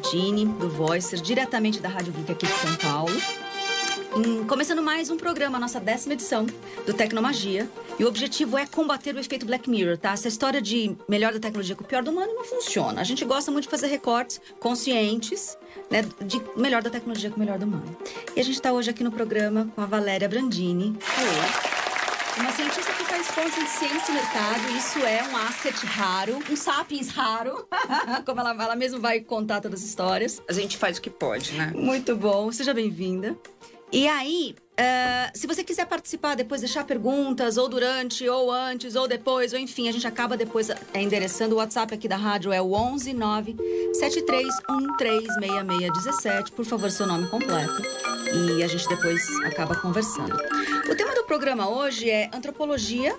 Martini, do Voicer, diretamente da Rádio Geek aqui de São Paulo. Começando mais um programa, nossa décima edição do Tecnomagia. E o objetivo é combater o efeito Black Mirror, tá? Essa história de melhor da tecnologia com o pior do humano não funciona. A gente gosta muito de fazer recortes conscientes, né? De melhor da tecnologia com o melhor do humano. E a gente está hoje aqui no programa com a Valéria Brandini. Oi. Uma cientista pontos em ciência de mercado, isso é um asset raro, um sapiens raro, como ela, ela mesma vai contar todas as histórias. A gente faz o que pode, né? Muito bom, seja bem-vinda. E aí, uh, se você quiser participar depois, deixar perguntas, ou durante, ou antes, ou depois, ou enfim, a gente acaba depois é, endereçando. O WhatsApp aqui da rádio é o 11 9 73136617. Por favor, seu nome completo. E a gente depois acaba conversando. O tema do programa hoje é antropologia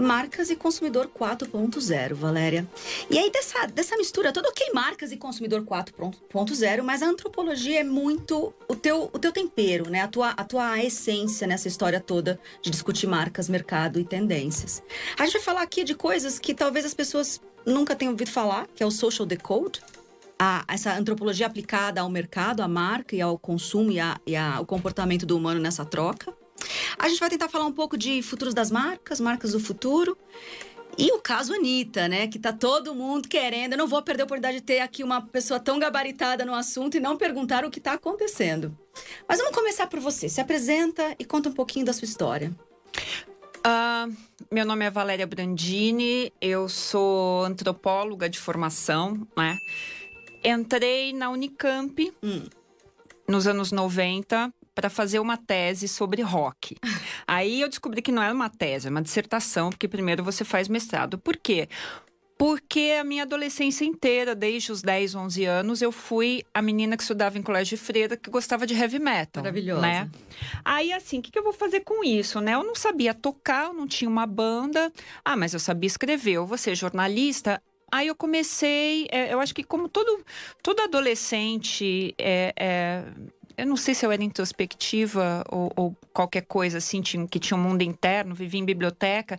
Marcas e Consumidor 4.0, Valéria. E aí, dessa, dessa mistura toda, ok, marcas e consumidor 4.0, mas a antropologia é muito o teu, o teu tempero, né? A tua, a tua essência nessa história toda de discutir marcas, mercado e tendências. A gente vai falar aqui de coisas que talvez as pessoas nunca tenham ouvido falar, que é o social decode. A, essa antropologia aplicada ao mercado, à marca e ao consumo e, a, e ao comportamento do humano nessa troca. A gente vai tentar falar um pouco de futuros das marcas, marcas do futuro. E o caso Anitta, né? Que tá todo mundo querendo. Eu não vou perder a oportunidade de ter aqui uma pessoa tão gabaritada no assunto e não perguntar o que tá acontecendo. Mas vamos começar por você. Se apresenta e conta um pouquinho da sua história. Uh, meu nome é Valéria Brandini, eu sou antropóloga de formação, né? Entrei na Unicamp hum. nos anos 90 para fazer uma tese sobre rock. Aí eu descobri que não era uma tese, é uma dissertação, porque primeiro você faz mestrado. Por quê? Porque a minha adolescência inteira, desde os 10, 11 anos, eu fui a menina que estudava em colégio de freira que gostava de heavy metal. Maravilhosa. Né? Aí, assim, o que, que eu vou fazer com isso, né? Eu não sabia tocar, eu não tinha uma banda. Ah, mas eu sabia escrever. Eu vou ser jornalista. Aí eu comecei, é, eu acho que como todo, todo adolescente é, é eu não sei se eu era introspectiva ou, ou qualquer coisa assim, tinha, que tinha um mundo interno, vivia em biblioteca.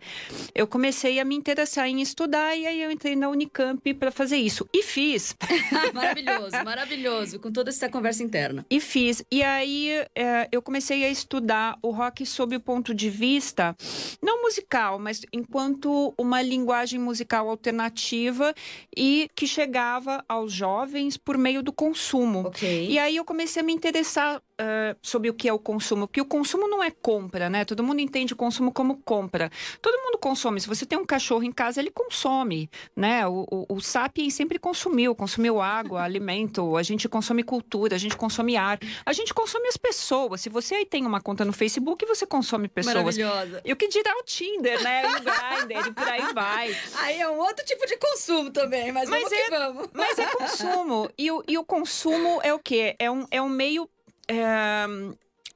Eu comecei a me interessar em estudar e aí eu entrei na Unicamp para fazer isso. E fiz. maravilhoso, maravilhoso, com toda essa conversa interna. E fiz. E aí é, eu comecei a estudar o rock sob o ponto de vista, não musical, mas enquanto uma linguagem musical alternativa e que chegava aos jovens por meio do consumo. Okay. E aí eu comecei a me interessar pensar uh, sobre o que é o consumo, porque o consumo não é compra, né? Todo mundo entende o consumo como compra. Todo mundo consome. Se você tem um cachorro em casa, ele consome, né? O, o, o Sapiens sempre consumiu, consumiu água, alimento, a gente consome cultura, a gente consome ar, a gente consome as pessoas. Se você aí tem uma conta no Facebook, você consome pessoas. Maravilhosa. E o que dirá o Tinder, né? O Grindr, e por aí vai. Aí é um outro tipo de consumo também, mas, mas vamos é, que vamos. Mas é consumo. E o, e o consumo é o quê? É um, é um meio é,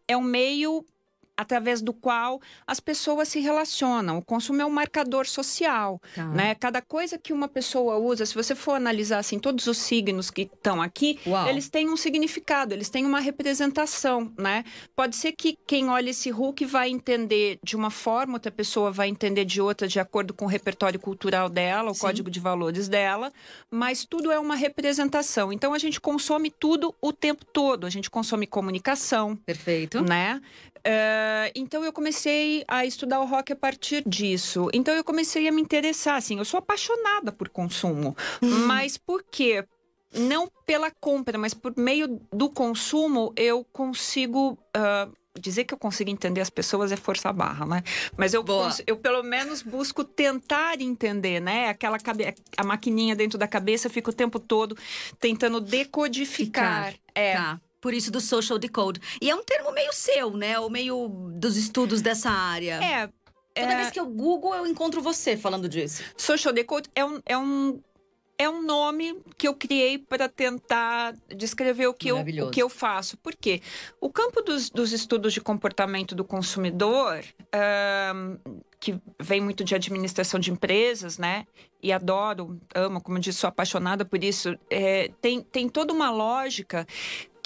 é um meio através do qual as pessoas se relacionam. O consumo é um marcador social, tá. né? Cada coisa que uma pessoa usa, se você for analisar assim, todos os signos que estão aqui, Uau. eles têm um significado, eles têm uma representação, né? Pode ser que quem olha esse Hulk vai entender de uma forma, outra pessoa vai entender de outra, de acordo com o repertório cultural dela, o Sim. código de valores dela, mas tudo é uma representação. Então a gente consome tudo o tempo todo. A gente consome comunicação. Perfeito. Né? Uh, então eu comecei a estudar o rock a partir disso. Então eu comecei a me interessar, assim, eu sou apaixonada por consumo. Hum. Mas por quê? Não pela compra, mas por meio do consumo eu consigo. Uh, dizer que eu consigo entender as pessoas é força barra, né? Mas eu, eu pelo menos busco tentar entender, né? Aquela cabe a maquininha dentro da cabeça fica o tempo todo tentando decodificar. Ficar. É. Tá. Por isso do social decode. E é um termo meio seu, né? Ou meio dos estudos dessa área. É. Toda é... vez que eu Google, eu encontro você falando disso. Social decode é um, é um é um nome que eu criei para tentar descrever o que, eu, o que eu faço. Por quê? O campo dos, dos estudos de comportamento do consumidor, um, que vem muito de administração de empresas, né? E adoro, amo, como disse, sou apaixonada por isso. É, tem, tem toda uma lógica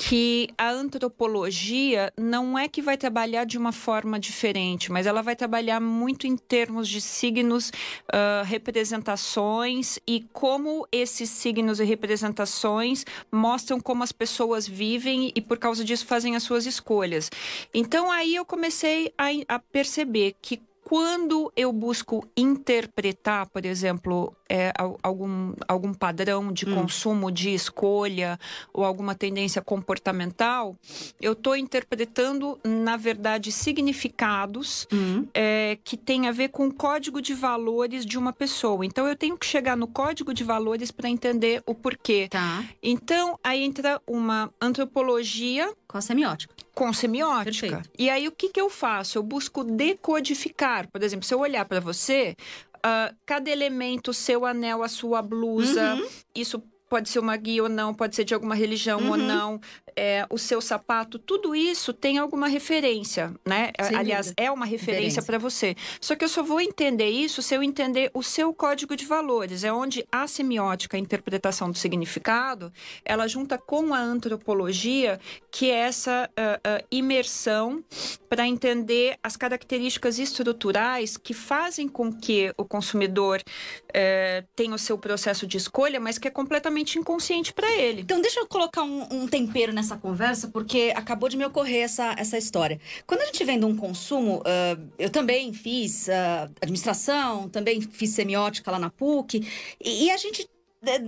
que a antropologia não é que vai trabalhar de uma forma diferente, mas ela vai trabalhar muito em termos de signos, uh, representações e como esses signos e representações mostram como as pessoas vivem e por causa disso fazem as suas escolhas. Então aí eu comecei a, a perceber que quando eu busco interpretar, por exemplo, é, algum, algum padrão de hum. consumo, de escolha ou alguma tendência comportamental, eu estou interpretando, na verdade, significados hum. é, que têm a ver com o código de valores de uma pessoa. Então, eu tenho que chegar no código de valores para entender o porquê. Tá. Então, aí entra uma antropologia. Com a semiótica. Com semiótica. Perfeito. E aí, o que, que eu faço? Eu busco decodificar. Por exemplo, se eu olhar para você, Uh, cada elemento, seu anel, a sua blusa, uhum. isso pode ser uma guia ou não, pode ser de alguma religião uhum. ou não, é, o seu sapato, tudo isso tem alguma referência, né? Aliás, é uma referência para você. Só que eu só vou entender isso se eu entender o seu código de valores. É onde a semiótica, a interpretação do significado, ela junta com a antropologia, que é essa uh, uh, imersão para entender as características estruturais que fazem com que o consumidor uh, tenha o seu processo de escolha, mas que é completamente totalmente inconsciente para ele. Então, deixa eu colocar um, um, tempero nessa conversa, porque acabou de me ocorrer essa, essa história. Quando a gente vende um consumo, uh, eu também fiz uh, administração, também fiz semiótica lá na PUC, e, e a gente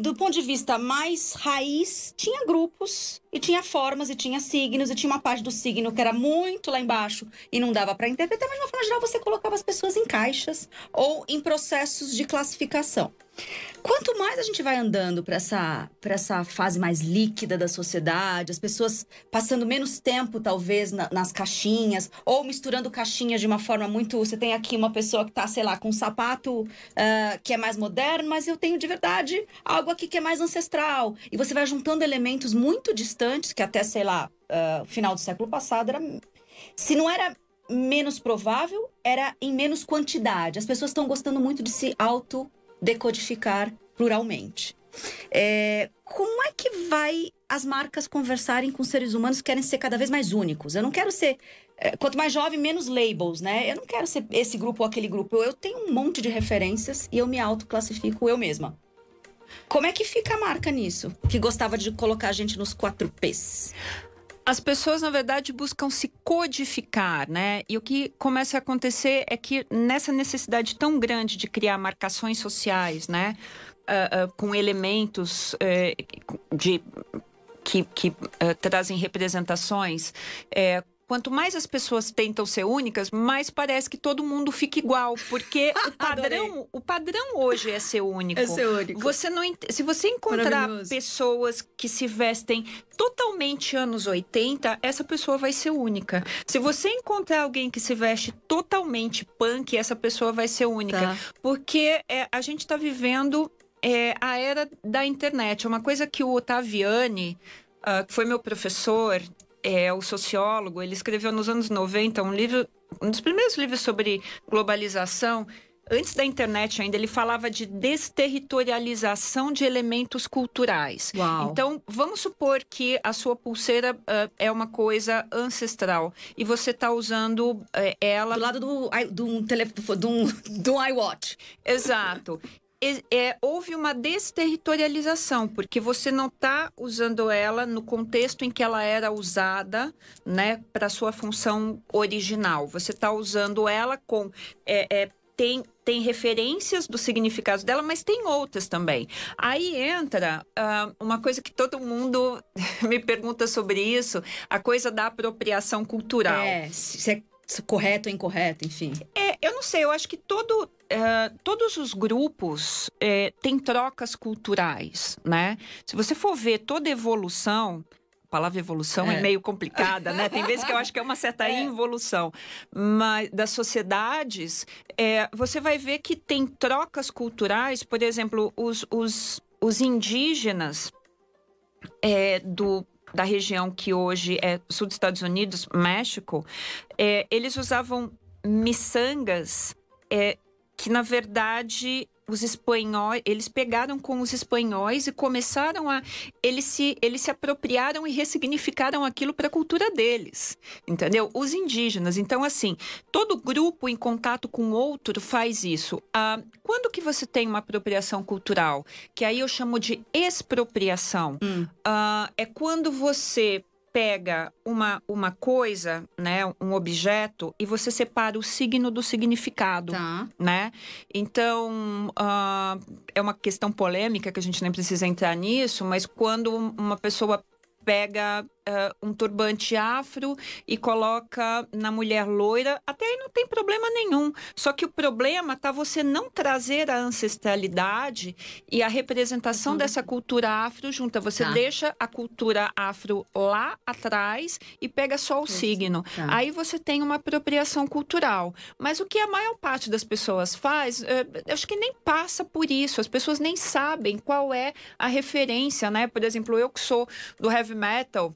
do ponto de vista mais raiz, tinha grupos e tinha formas e tinha signos e tinha uma parte do signo que era muito lá embaixo e não dava para interpretar, mas de uma forma geral você colocava as pessoas em caixas ou em processos de classificação. Quanto mais a gente vai andando para essa, essa fase mais líquida da sociedade, as pessoas passando menos tempo, talvez, na, nas caixinhas, ou misturando caixinhas de uma forma muito. Você tem aqui uma pessoa que está, sei lá, com um sapato uh, que é mais moderno, mas eu tenho de verdade algo aqui que é mais ancestral. E você vai juntando elementos muito distantes, que até, sei lá, uh, final do século passado era. Se não era menos provável, era em menos quantidade. As pessoas estão gostando muito de se auto decodificar pluralmente. É, como é que vai as marcas conversarem com seres humanos que querem ser cada vez mais únicos? Eu não quero ser. É, quanto mais jovem, menos labels, né? Eu não quero ser esse grupo ou aquele grupo. Eu tenho um monte de referências e eu me autoclassifico eu mesma. Como é que fica a marca nisso? Que gostava de colocar a gente nos quatro P's. As pessoas, na verdade, buscam se codificar, né? E o que começa a acontecer é que nessa necessidade tão grande de criar marcações sociais, né? Uh, uh, com elementos uh, de que, que trazem representações, eh, quanto mais as pessoas tentam ser únicas, mais parece que todo mundo fica igual, porque o padrão, o padrão hoje é ser único. É ser único. Você não, se você encontrar pessoas que se vestem totalmente anos 80, essa pessoa vai ser única. Se você encontrar alguém que se veste totalmente punk, essa pessoa vai ser única, tá. porque é, a gente está vivendo é, a era da internet. É uma coisa que o Otaviani, uh, que foi meu professor, é o sociólogo, ele escreveu nos anos 90 um livro, um dos primeiros livros sobre globalização. Antes da internet ainda, ele falava de desterritorialização de elementos culturais. Uau. Então, vamos supor que a sua pulseira uh, é uma coisa ancestral e você está usando uh, ela... Do lado do, do, do, do, do iWatch. Exato é, houve uma desterritorialização, porque você não está usando ela no contexto em que ela era usada, né, para sua função original. Você está usando ela com é, é, tem, tem referências dos significados dela, mas tem outras também. Aí entra uh, uma coisa que todo mundo me pergunta sobre isso, a coisa da apropriação cultural. É, se é correto ou incorreto, enfim. É, eu não sei, eu acho que todo, uh, todos os grupos uh, têm trocas culturais, né? Se você for ver toda evolução, a palavra evolução é, é meio complicada, né? Tem vezes que eu acho que é uma certa é. involução. Mas das sociedades, é, você vai ver que tem trocas culturais, por exemplo, os, os, os indígenas do da região que hoje é sul dos Estados Unidos, México, eles usavam miçangas é, que na verdade os espanhóis, eles pegaram com os espanhóis e começaram a eles se eles se apropriaram e ressignificaram aquilo para a cultura deles, entendeu? Os indígenas. Então assim, todo grupo em contato com outro faz isso. Ah, quando que você tem uma apropriação cultural, que aí eu chamo de expropriação, hum. ah, é quando você pega uma, uma coisa, né, um objeto, e você separa o signo do significado, tá. né? Então, uh, é uma questão polêmica que a gente nem precisa entrar nisso, mas quando uma pessoa pega uh, um turbante afro e coloca na mulher loira, até aí não tem problema nenhum. Só que o problema tá você não trazer a ancestralidade e a representação uhum. dessa cultura afro junta. Você tá. deixa a cultura afro lá atrás e pega só o Isso. signo. Tá. Aí você tem uma apropriação cultural. Mas o que a maior parte das pessoas faz, eh, eu acho que nem passa por isso. As pessoas nem sabem qual é a referência, né? Por exemplo, eu que sou do heavy metal,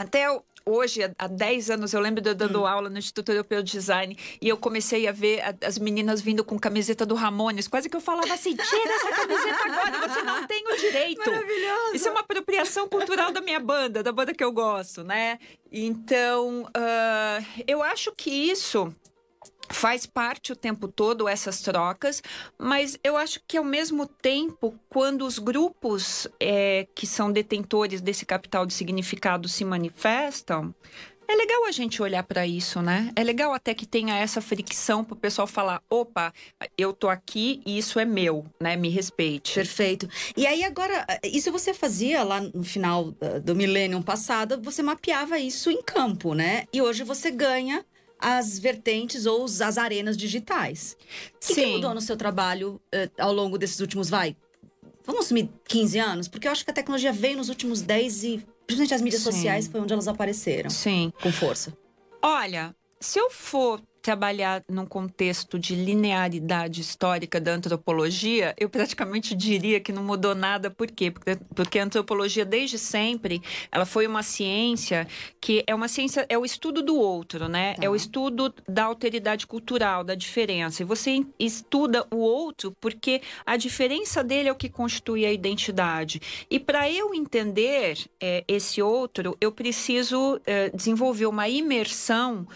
até hoje, há 10 anos, eu lembro de eu dando hum. aula no Instituto Europeu de Design e eu comecei a ver as meninas vindo com camiseta do Ramones. Quase que eu falava assim: tira essa camiseta agora, você não tem o direito. Maravilhoso. Isso é uma apropriação cultural da minha banda, da banda que eu gosto, né? Então, uh, eu acho que isso faz parte o tempo todo essas trocas, mas eu acho que ao mesmo tempo, quando os grupos é, que são detentores desse capital de significado se manifestam, é legal a gente olhar para isso, né? É legal até que tenha essa fricção para o pessoal falar: opa, eu tô aqui e isso é meu, né? Me respeite. Perfeito. E aí agora, isso você fazia lá no final do milênio passado, você mapeava isso em campo, né? E hoje você ganha as vertentes ou as arenas digitais. O que, que mudou no seu trabalho uh, ao longo desses últimos, vai, vamos assumir 15 anos? Porque eu acho que a tecnologia veio nos últimos 10 e, principalmente as mídias Sim. sociais, foi onde elas apareceram. Sim. Com força. Olha, se eu for trabalhar num contexto de linearidade histórica da antropologia, eu praticamente diria que não mudou nada. Por quê? Porque, porque a antropologia, desde sempre, ela foi uma ciência que é uma ciência, é o estudo do outro, né? Tá. É o estudo da alteridade cultural, da diferença. E você estuda o outro porque a diferença dele é o que constitui a identidade. E para eu entender é, esse outro, eu preciso é, desenvolver uma imersão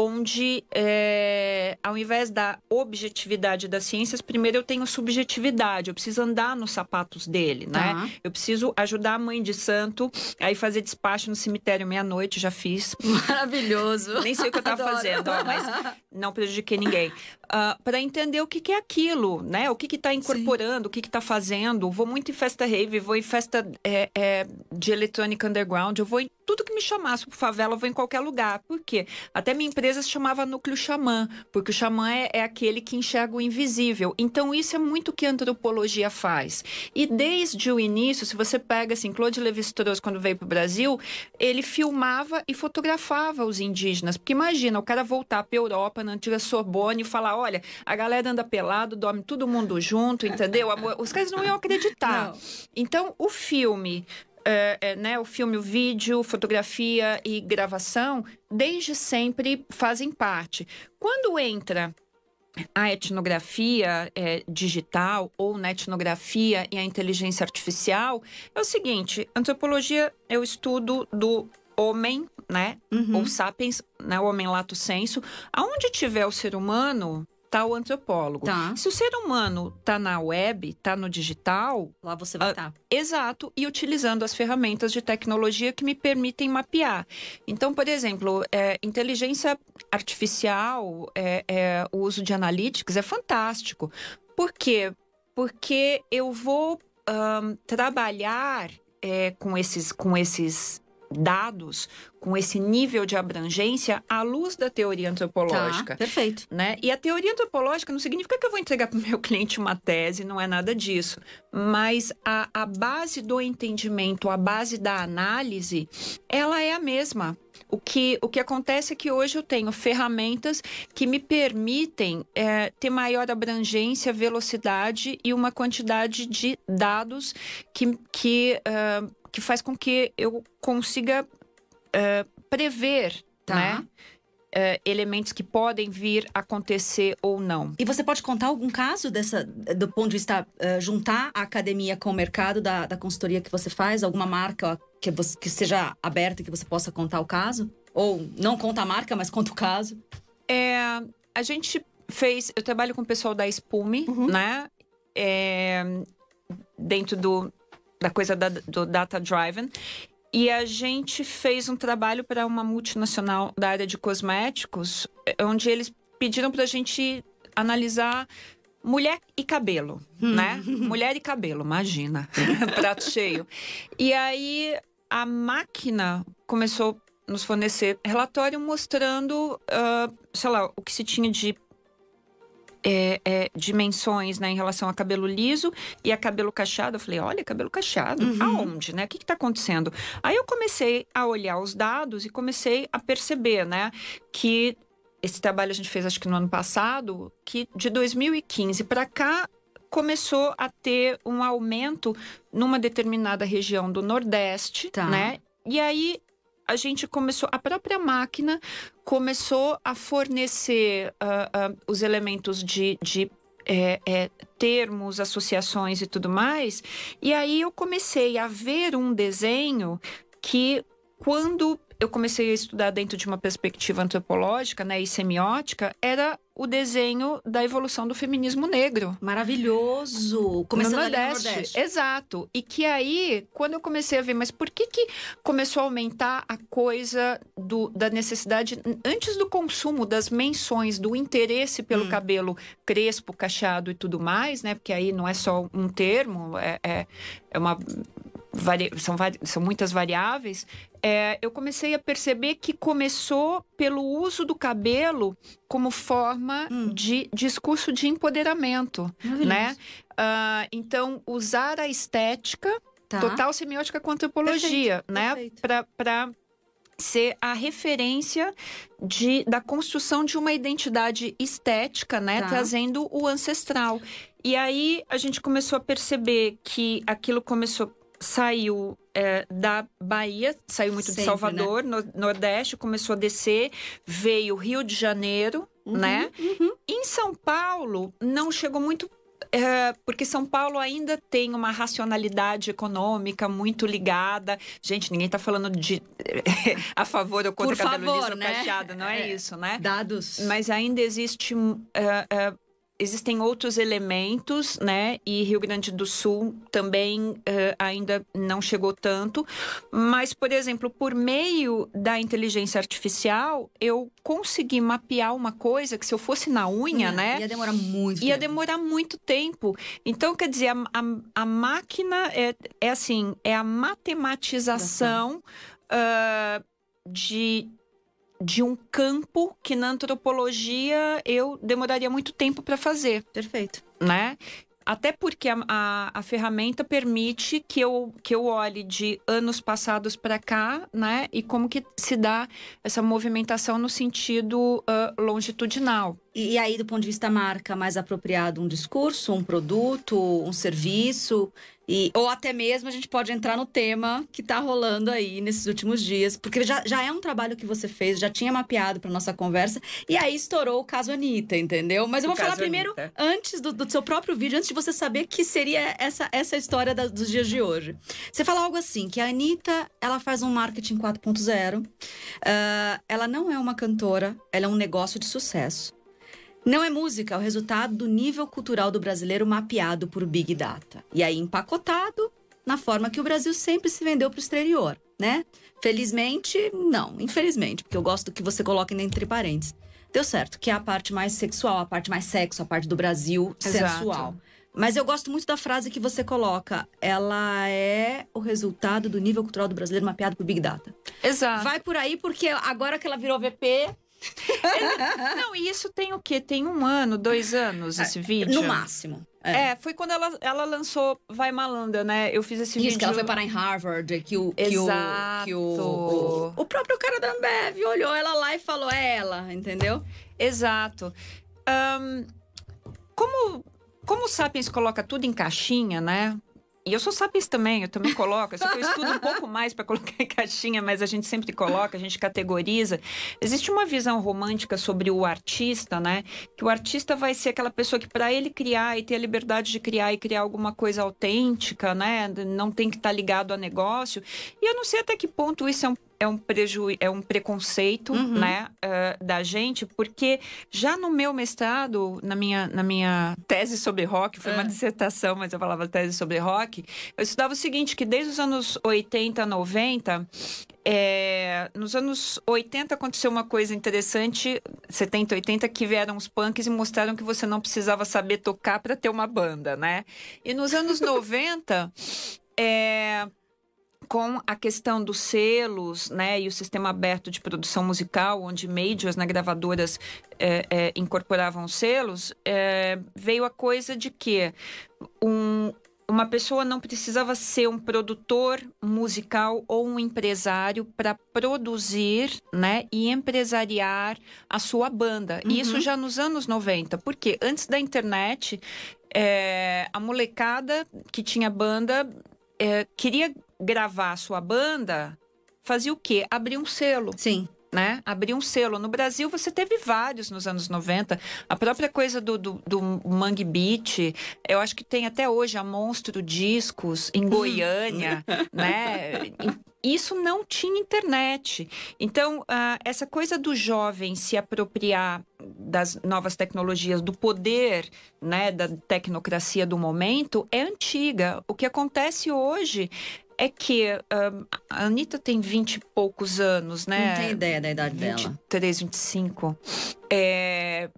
onde, é, ao invés da objetividade das ciências, primeiro eu tenho subjetividade, eu preciso andar nos sapatos dele, né? Tá. Eu preciso ajudar a mãe de santo a ir fazer despacho no cemitério meia-noite, já fiz. Maravilhoso. Nem sei o que eu estava fazendo, ó, mas não prejudiquei ninguém. Uh, ah, para entender o que, que, é aquilo, né? O que está incorporando, Sim. o que está fazendo. Vou muito em festa rave, vou em festa é, é, de eletrônica underground, eu vou em tudo que me chamasse por favela, eu vou em qualquer lugar. Por quê? Até minha empresa se chamava Núcleo Xamã, porque o xamã é, é aquele que enxerga o invisível. Então, isso é muito o que a antropologia faz. E desde o início, se você pega assim, Claude Lévi-Strauss, quando veio para o Brasil, ele filmava e fotografava os indígenas. Porque imagina, o cara voltar para a Europa, na antiga Sorbonne, e falar: olha, a galera anda pelado, dorme todo mundo junto, entendeu? Os caras não iam acreditar. Não. Então, o filme é, é, né, o filme, o vídeo, fotografia e gravação, desde sempre fazem parte. Quando entra a etnografia é, digital ou na etnografia e a inteligência artificial, é o seguinte: antropologia é o estudo do homem, né? Uhum. Ou sapiens, né? O homem lato senso. Aonde tiver o ser humano, tá o antropólogo. Tá. Se o ser humano tá na web, tá no digital, lá você vai estar. Tá. Exato, e utilizando as ferramentas de tecnologia que me permitem mapear. Então, por exemplo, é, inteligência artificial, é, é, o uso de analytics é fantástico. Por quê? Porque eu vou um, trabalhar é, com esses, com esses dados com esse nível de abrangência à luz da teoria antropológica. Tá, perfeito. Né? E a teoria antropológica não significa que eu vou entregar para o meu cliente uma tese, não é nada disso. Mas a, a base do entendimento, a base da análise, ela é a mesma. O que, o que acontece é que hoje eu tenho ferramentas que me permitem é, ter maior abrangência, velocidade e uma quantidade de dados que, que uh, que faz com que eu consiga uh, prever, tá. né? é, elementos que podem vir a acontecer ou não. E você pode contar algum caso dessa, do ponto de vista, uh, juntar a academia com o mercado da, da consultoria que você faz? Alguma marca que, você, que seja aberta que você possa contar o caso? Ou não conta a marca, mas conta o caso? É, a gente fez. Eu trabalho com o pessoal da Spume, uhum. né? É, dentro do, da coisa da, do Data Driven. E a gente fez um trabalho para uma multinacional da área de cosméticos, onde eles pediram para a gente analisar mulher e cabelo, né? mulher e cabelo, imagina, prato cheio. E aí a máquina começou a nos fornecer relatório mostrando, uh, sei lá, o que se tinha de é, é, dimensões né, em relação a cabelo liso e a cabelo cacheado. Eu falei, olha, cabelo cacheado, uhum. aonde, né? O que está acontecendo? Aí eu comecei a olhar os dados e comecei a perceber, né, que esse trabalho a gente fez acho que no ano passado, que de 2015 para cá começou a ter um aumento numa determinada região do Nordeste, tá. né? E aí a gente começou, a própria máquina começou a fornecer uh, uh, os elementos de, de é, é, termos, associações e tudo mais. E aí eu comecei a ver um desenho que, quando eu comecei a estudar dentro de uma perspectiva antropológica né, e semiótica, era o desenho da evolução do feminismo negro. Maravilhoso! Começando no Nordeste. no Nordeste. Exato. E que aí, quando eu comecei a ver, mas por que, que começou a aumentar a coisa do, da necessidade, antes do consumo, das menções, do interesse pelo hum. cabelo crespo, cacheado e tudo mais, né? Porque aí não é só um termo, é, é, é uma vari... são, vari... são muitas variáveis, é, eu comecei a perceber que começou pelo uso do cabelo como forma hum. de discurso de empoderamento, né? Uh, então, usar a estética, tá. total semiótica com antropologia, perfeito, né? Para ser a referência de, da construção de uma identidade estética, né? Tá. Trazendo o ancestral. E aí a gente começou a perceber que aquilo começou saiu é, da Bahia, saiu muito Sempre, de Salvador, né? no Nordeste, começou a descer, veio Rio de Janeiro, uhum, né? Uhum. Em São Paulo, não chegou muito é, porque São Paulo ainda tem uma racionalidade econômica muito ligada. Gente, ninguém está falando de a favor ou contra Por cabelo favor, né? não é, é, isso, né? Dados. Mas ainda existe uh, uh, existem outros elementos, né? E Rio Grande do Sul também uh, ainda não chegou tanto. Mas, por exemplo, por meio da inteligência artificial, eu consegui mapear uma coisa que se eu fosse na unha, ia, né? Ia demorar muito Ia tempo. demorar muito tempo. Então, quer dizer, a, a, a máquina é, é assim, é a matematização uh, de de um campo que na antropologia eu demoraria muito tempo para fazer. Perfeito. Né? Até porque a, a, a, ferramenta permite que eu, que eu olhe de anos passados para cá, né? E como que se dá essa movimentação no sentido uh, longitudinal. E, e, aí, do ponto de vista marca, mais apropriado um discurso, um produto, um serviço, e, ou até mesmo a gente pode entrar no tema que está rolando aí nesses últimos dias, porque já, já é um trabalho que você fez, já tinha mapeado para nossa conversa, e aí estourou o caso Anitta, entendeu? Mas eu vou falar primeiro, Anitta. antes do, do, seu próprio vídeo, antes de você saber que seria essa, essa história da, dos dias de hoje. Você fala algo assim, que a Anitta, ela faz um marketing 4.0, uh, ah, ela não é uma cantora, ela é um negócio de sucesso. Não é música, é o resultado do nível cultural do brasileiro mapeado por Big Data. E aí empacotado na forma que o Brasil sempre se vendeu para o exterior, né? Felizmente, não. Infelizmente, porque eu gosto que você coloca entre parênteses. Deu certo, que é a parte mais sexual, a parte mais sexo, a parte do Brasil Exato. sensual. Mas eu gosto muito da frase que você coloca. Ela é o resultado do nível cultural do brasileiro mapeado por Big Data. Exato. Vai por aí, porque agora que ela virou VP, é, não, e isso tem o quê? Tem um ano, dois anos esse é, vídeo? No máximo. É. é, foi quando ela, ela lançou Vai Malanda, né? Eu fiz esse Isso, vídeo. Que ela foi parar em Harvard, que o. Que Exato. O, que o, o, o, próprio cara da Ambev olhou ela lá e falou: é ela, entendeu? Exato. Um, como, como o Sapiens coloca tudo em caixinha, né? E eu sou sapis também, eu também coloco. Só que eu estudo um pouco mais para colocar em caixinha, mas a gente sempre coloca, a gente categoriza. Existe uma visão romântica sobre o artista, né? Que o artista vai ser aquela pessoa que, para ele criar e ter a liberdade de criar e criar alguma coisa autêntica, né? Não tem que estar tá ligado a negócio. E eu não sei até que ponto isso é um é um, preju... é um preconceito uhum. né, uh, da gente, porque já no meu mestrado, na minha, na minha tese sobre rock, foi uma é. dissertação, mas eu falava tese sobre rock, eu estudava o seguinte, que desde os anos 80, 90, é, nos anos 80 aconteceu uma coisa interessante, 70, 80, que vieram os punks e mostraram que você não precisava saber tocar para ter uma banda, né? E nos anos 90, é, com a questão dos selos, né, e o sistema aberto de produção musical, onde majors, né, gravadoras é, é, incorporavam selos, é, veio a coisa de que um, uma pessoa não precisava ser um produtor musical ou um empresário para produzir, né, e empresariar a sua banda. Uhum. Isso já nos anos 90, porque antes da internet, é, a molecada que tinha banda é, queria gravar sua banda, fazia o quê? Abrir um selo. Sim. Né? Abrir um selo. No Brasil, você teve vários nos anos 90. A própria coisa do, do, do Mangue Beat, eu acho que tem até hoje a Monstro Discos em Goiânia, né? Isso não tinha internet. Então, uh, essa coisa do jovem se apropriar das novas tecnologias, do poder, né, da tecnocracia do momento, é antiga. O que acontece hoje é que um, a Anitta tem 20 e poucos anos, né? Não tem ideia da idade 23, dela. 23, 25. É,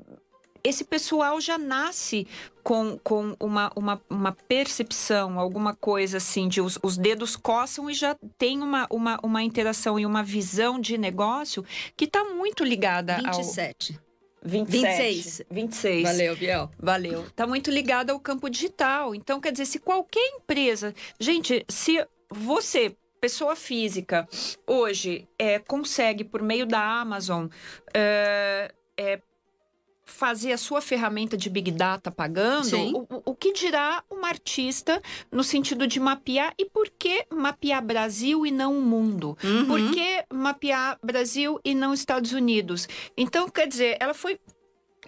esse pessoal já nasce com, com uma, uma, uma percepção, alguma coisa assim, de os, os dedos coçam e já tem uma, uma, uma interação e uma visão de negócio que está muito ligada 27. ao... 27. 26. 26. Valeu, Biel. Valeu. Está muito ligada ao campo digital. Então, quer dizer, se qualquer empresa. Gente, se você, pessoa física, hoje é, consegue, por meio da Amazon, é, é, fazer a sua ferramenta de Big Data pagando, o, o, que dirá uma artista no sentido de mapear e por que mapear Brasil e não o mundo? Uhum. Por que mapear Brasil e não Estados Unidos? Então, quer dizer, ela foi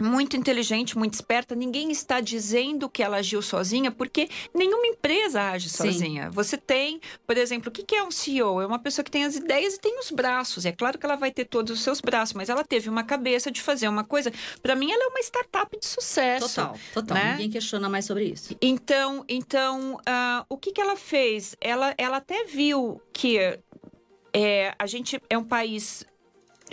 muito inteligente, muito esperta. Ninguém está dizendo que ela agiu sozinha, porque nenhuma empresa age Sim. sozinha. Você tem, por exemplo, o que é um CEO? É uma pessoa que tem as ideias e tem os braços. É claro que ela vai ter todos os seus braços, mas ela teve uma cabeça de fazer uma coisa. Para mim, ela é uma startup de sucesso. Total, total. Né? Ninguém questiona mais sobre isso. Então, então, uh, o que, que ela fez? Ela, ela até viu que é, a gente é um país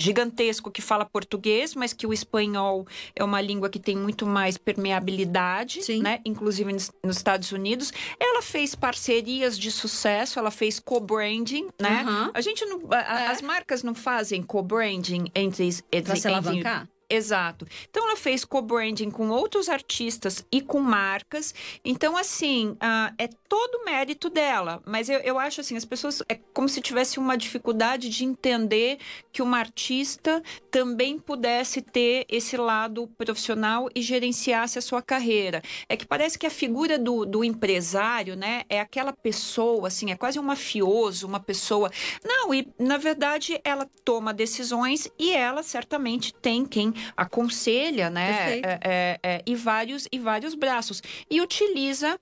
gigantesco que fala português, mas que o espanhol é uma língua que tem muito mais permeabilidade, Sim. né? Inclusive nos, Estados Unidos. Ela fez parcerias de sucesso, ela fez co-branding, né? Uhum. A gente não, a, é. as marcas não fazem co-branding entre, entre, pra se alavancar? Exato. Então ela fez co-branding com outros artistas e com marcas. Então, assim, uh, é todo mérito dela. Mas eu, eu acho assim, as pessoas é como se tivesse uma dificuldade de entender que uma artista também pudesse ter esse lado profissional e gerenciasse a sua carreira. É que parece que a figura do, do empresário, né, é aquela pessoa, assim, é quase um mafioso, uma pessoa. Não, e na verdade ela toma decisões e ela certamente tem quem aconselha, né? É, é, é, e vários e vários braços e utiliza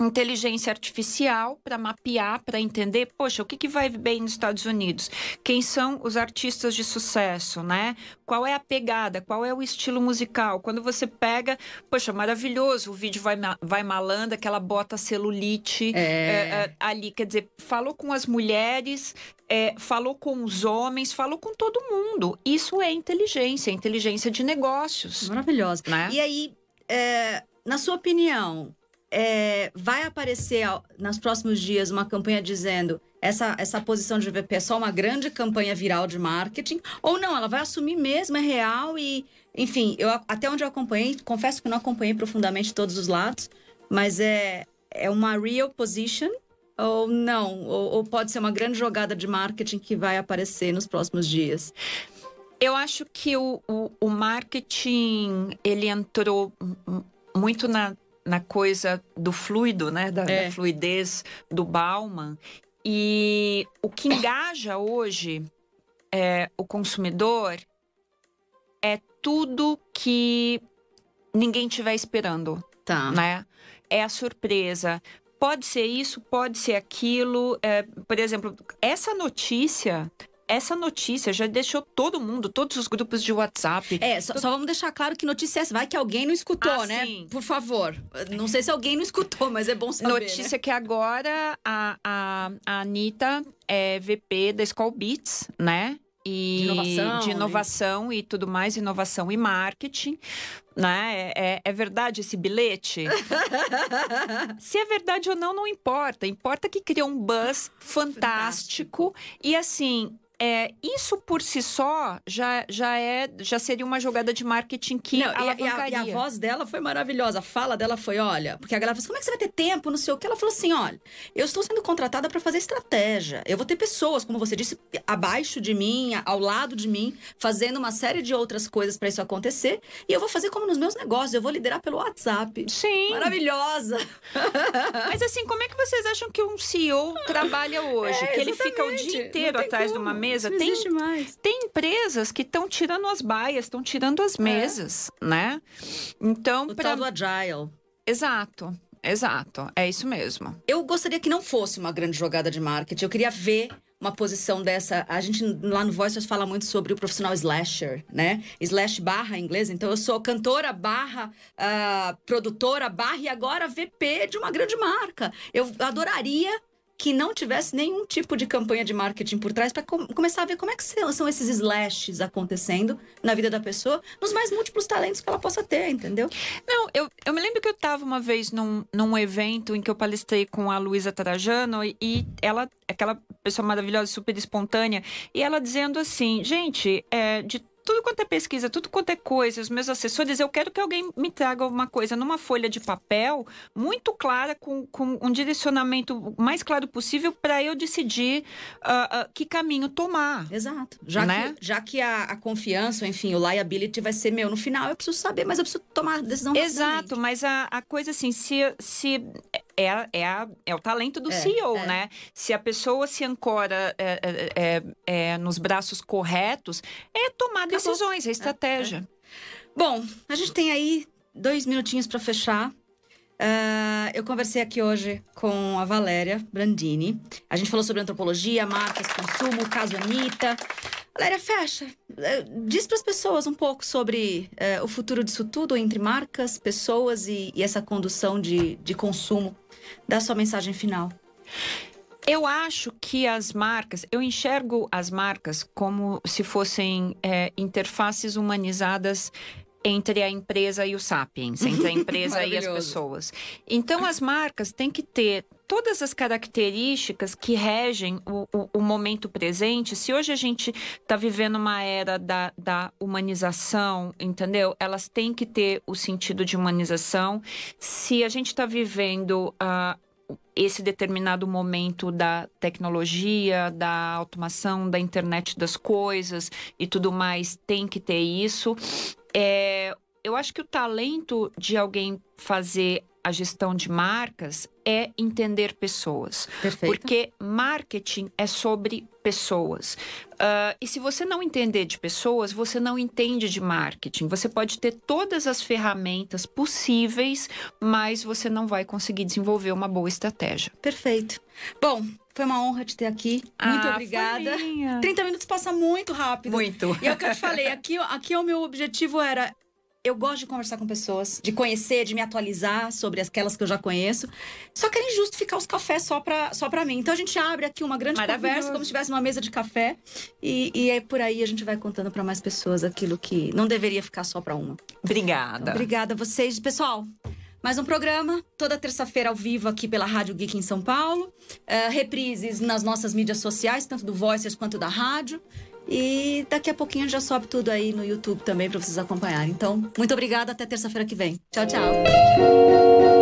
inteligência artificial para mapear, para entender, poxa, o que, que vai bem nos Estados Unidos? Quem são os artistas de sucesso, né? Qual é a pegada? Qual é o estilo musical? Quando você pega, poxa, maravilhoso, o vídeo vai, vai malando, aquela bota celulite é. É, é, ali, quer dizer, falou com as mulheres, é, falou com os homens, falou com todo mundo. Isso é inteligência, inteligência de negócios. Maravilhosa. Né? E aí, é, na sua opinião, é, vai aparecer nos próximos dias uma campanha dizendo essa, essa posição de VP é só uma grande campanha viral de marketing, ou não, ela vai assumir mesmo, é real e, enfim, eu, até onde eu acompanhei, confesso que não acompanhei profundamente todos os lados, mas é, é uma real position ou não, ou, ou pode ser uma grande jogada de marketing que vai aparecer nos próximos dias. Eu acho que o, o, o marketing ele entrou muito na na coisa do fluido, né? Da, É. da fluidez do Bauman. E o que engaja hoje é, o consumidor é tudo que ninguém estiver esperando Tá. né? É a surpresa. Pode ser isso, pode ser aquilo. É, por exemplo, essa notícia, essa notícia já deixou todo mundo, todos os grupos de WhatsApp. É, só, só vamos deixar claro que notícia é essa. Vai que alguém não escutou, Ah, né? sim. Por favor. Não sei se alguém não escutou, mas é bom saber. Notícia né? que agora a, a, a Anitta é VP da Skull Beats, né? E De inovação, de inovação e tudo mais, inovação e marketing, né? É, é- é verdade esse bilhete? Se é verdade ou não, não importa. Importa que criou um buzz fantástico. E assim, é, isso por si só já, já, é, já seria uma jogada de marketing que Não, e, a- e a, voz dela foi maravilhosa. A fala dela foi: olha, porque a galera falou assim, como é que você vai ter tempo? Não sei o que. Ela falou assim: olha, eu estou sendo contratada para fazer estratégia. Eu vou ter pessoas, como você disse, abaixo de mim, ao lado de mim, fazendo uma série de outras coisas para isso acontecer. E eu vou fazer como nos meus negócios, eu vou liderar pelo WhatsApp. Sim. Maravilhosa! Mas assim, como é que vocês acham que um CEO trabalha hoje? É, que ele fica o dia inteiro atrás de como. uma mesa? Não Tem, existe mais. tem empresas que estão tirando as baias, estão tirando as mesas, né? Então, É. O pra... tal do Agile. exato, exato, é isso mesmo. Eu gostaria que não fosse uma grande jogada de marketing. Eu queria ver uma posição dessa. A gente lá no Voices fala muito sobre o profissional slasher, né? Slash barra em inglês. Então eu sou cantora barra ah, produtora barra e agora VP de uma grande marca. Eu adoraria que não tivesse nenhum tipo de campanha de marketing por trás para começar a ver como é que são, esses slashes acontecendo na vida da pessoa, nos mais múltiplos talentos que ela possa ter, entendeu? Não, eu, eu me lembro que eu estava uma vez num, num evento em que eu palestrei com a Luísa Trajano e, e ela, aquela pessoa maravilhosa, super espontânea, e ela dizendo assim, gente, é, de tudo quanto é pesquisa, tudo quanto é coisa, os meus assessores, eu quero que alguém me traga uma coisa numa folha de papel muito clara, com, com um direcionamento mais claro possível para eu decidir ah, ah, que caminho tomar. Exato. Já Né? que, já que a, a confiança, enfim, o liability vai ser meu no final, eu preciso saber, mas eu preciso tomar decisão Exato, mas a, a coisa assim, se, se é, a- é, a- é o talento do É, CEO, é. né? Se a pessoa se ancora é, é, é, é, nos braços corretos, é tomar Acabou. decisões, é estratégia. Bom, a gente tem aí dois minutinhos para fechar. Ah, eu conversei aqui hoje com a Valéria Brandini. A gente falou sobre antropologia, marcas, consumo, caso Anitta. Valéria, fecha. Eh, Diz para as pessoas um pouco sobre eh, o futuro disso tudo entre marcas, pessoas e, e essa condução de, de consumo. Dá sua mensagem final. Eu acho que as marcas, eu enxergo as marcas como se fossem é, interfaces humanizadas entre a empresa e o sapiens, entre a empresa e as pessoas. Então, as marcas têm que ter todas as características que regem o, o- o momento presente. Se hoje a gente está vivendo uma era da, da humanização, entendeu? Elas têm que ter o sentido de humanização. Se a gente está vivendo ah, esse determinado momento da tecnologia, da automação, da internet das coisas e tudo mais, tem que ter isso. É, eu acho que o talento de alguém fazer a gestão de marcas é entender pessoas. Perfeito. Porque marketing é sobre pessoas. Ah, e se você não entender de pessoas, você não entende de marketing. Você pode ter todas as ferramentas possíveis, mas você não vai conseguir desenvolver uma boa estratégia. Perfeito. Bom, foi uma honra te ter aqui. Muito Ah, obrigada. foi minha. 30 minutos passa muito rápido. Muito. E é o que eu te falei, aqui, aqui o meu objetivo era. Eu gosto de conversar com pessoas, de conhecer, de me atualizar sobre aquelas que eu já conheço. Só que era injusto ficar os cafés só pra, só pra mim. Então a gente abre aqui uma grande conversa, como se tivesse uma mesa de café. E, e é por aí a gente vai contando pra mais pessoas aquilo que não deveria ficar só pra uma. Obrigada. Obrigada a vocês. Pessoal, mais um programa, toda terça-feira ao vivo aqui pela Rádio Geek em São Paulo. Eh, reprises nas nossas mídias sociais, tanto do Voices quanto da rádio. E daqui a pouquinho já sobe tudo aí no YouTube também para vocês acompanharem. Então, muito obrigada, até terça-feira que vem. Tchau, tchau.